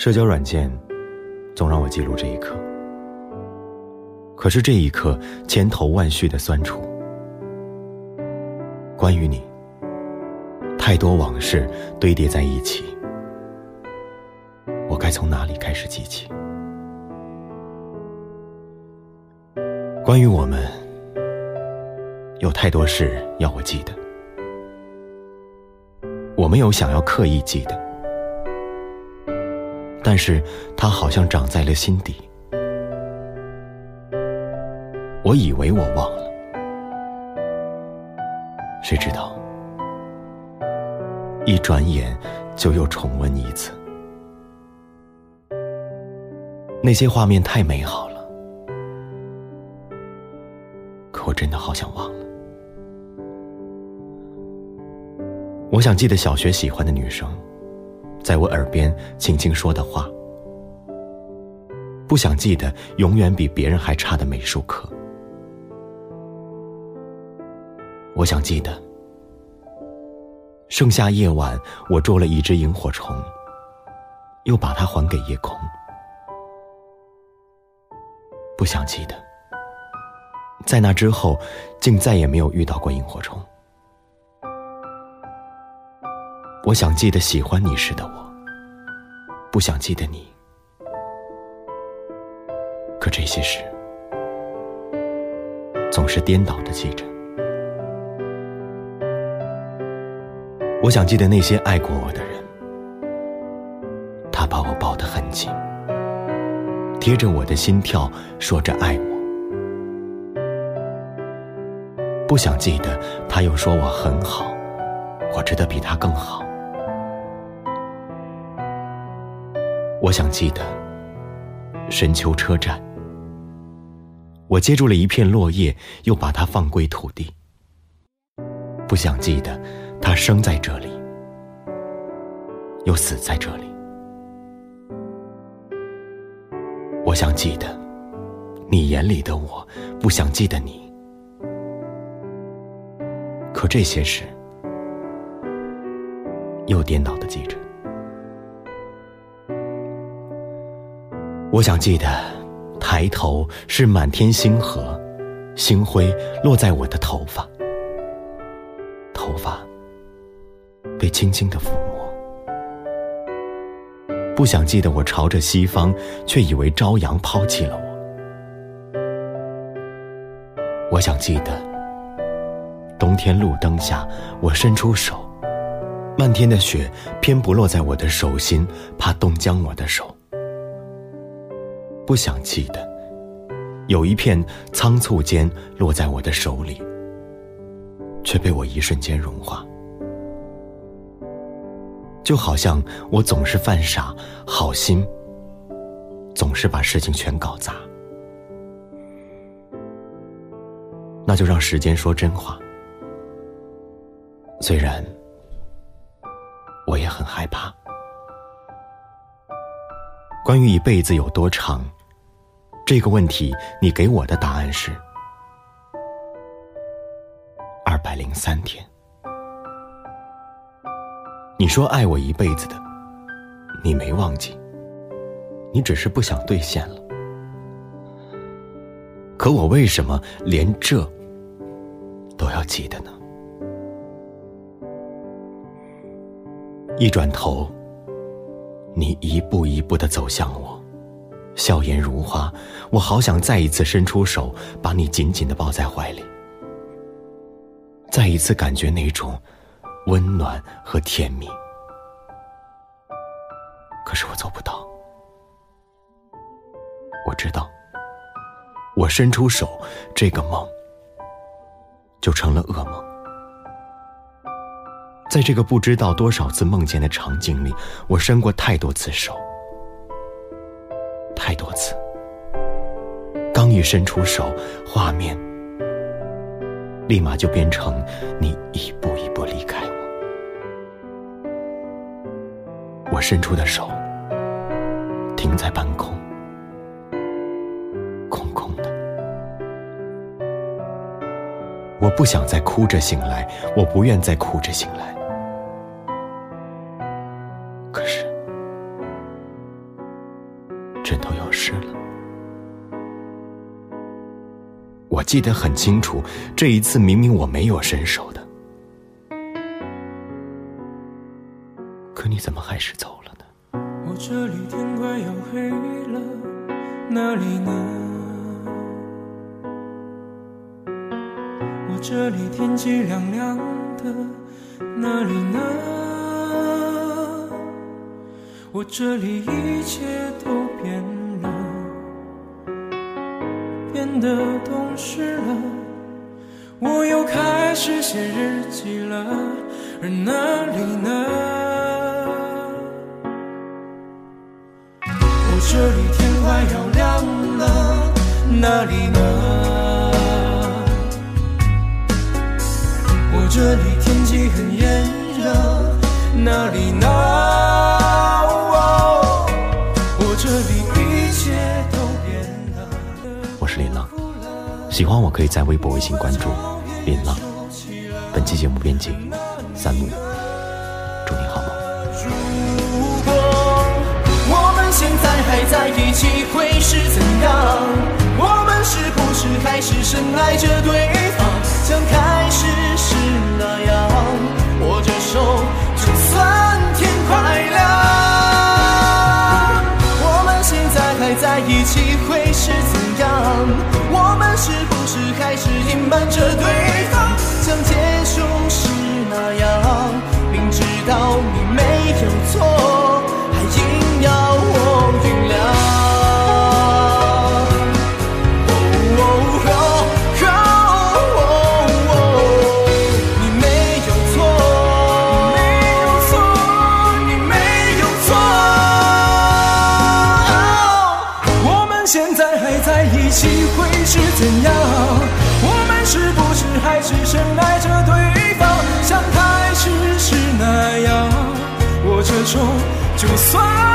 社交软件总让我记录这一刻，可是这一刻千头万绪的酸楚，关于你，太多往事堆叠在一起，我该从哪里开始记起？关于我们，有太多事要我记得，我没有想要刻意记得。但是它好像长在了心底。我以为我忘了，谁知道一转眼就又重温一次。那些画面太美好了，可我真的好想忘了。我想记得小学喜欢的女生。在我耳边轻轻说的话，不想记得永远比别人还差的美术课。我想记得，盛夏夜晚我捉了一只萤火虫，又把它还给夜空。不想记得，在那之后，竟再也没有遇到过萤火虫。我想记得喜欢你时的我，不想记得你。可这些事总是颠倒的记着。我想记得那些爱过我的人，他把我抱得很紧，贴着我的心跳，说着爱我。不想记得他又说我很好，我值得比他更好。我想记得深秋车站，我接住了一片落叶，又把它放归土地。不想记得它生在这里，又死在这里。我想记得你眼里的我，不想记得你。可这些事又颠倒的记着。我想记得，抬头是满天星河，星辉落在我的头发，头发被轻轻的抚摸。不想记得我朝着西方，却以为朝阳抛弃了我。我想记得，冬天路灯下，我伸出手，漫天的雪偏不落在我的手心，怕冻僵我的手。不想记得，有一片仓促间落在我的手里，却被我一瞬间融化。就好像我总是犯傻，好心总是把事情全搞砸。那就让时间说真话。虽然我也很害怕，关于一辈子有多长。这个问题，你给我的答案是二百零三天。你说爱我一辈子的，你没忘记，你只是不想兑现了。可我为什么连这都要记得呢？一转头，你一步一步的走向我。笑颜如花，我好想再一次伸出手，把你紧紧的抱在怀里，再一次感觉那种温暖和甜蜜。可是我做不到，我知道，我伸出手，这个梦就成了噩梦。在这个不知道多少次梦见的场景里，我伸过太多次手。太多次，刚一伸出手，画面立马就变成你一步一步离开我。我伸出的手停在半空，空空的。我不想再哭着醒来，我不愿再哭着醒来。我记得很清楚，这一次明明我没有伸手的，可你怎么还是走了呢？我这里天快要黑了，哪里呢？我这里天气凉凉的，哪里呢？我这里一切都变的，懂事了。我又开始写日记了，而哪里呢？我这里天快要亮了，哪里呢？我这里天气很炎热，哪里呢？喜欢我可以在微博、微信关注林浪。本期节目编辑三木，祝你好梦。如果我们现在还在一起，会是怎样？我们是不是还是深爱着对方，像开始时是不是还是隐瞒着对方，像结束就算。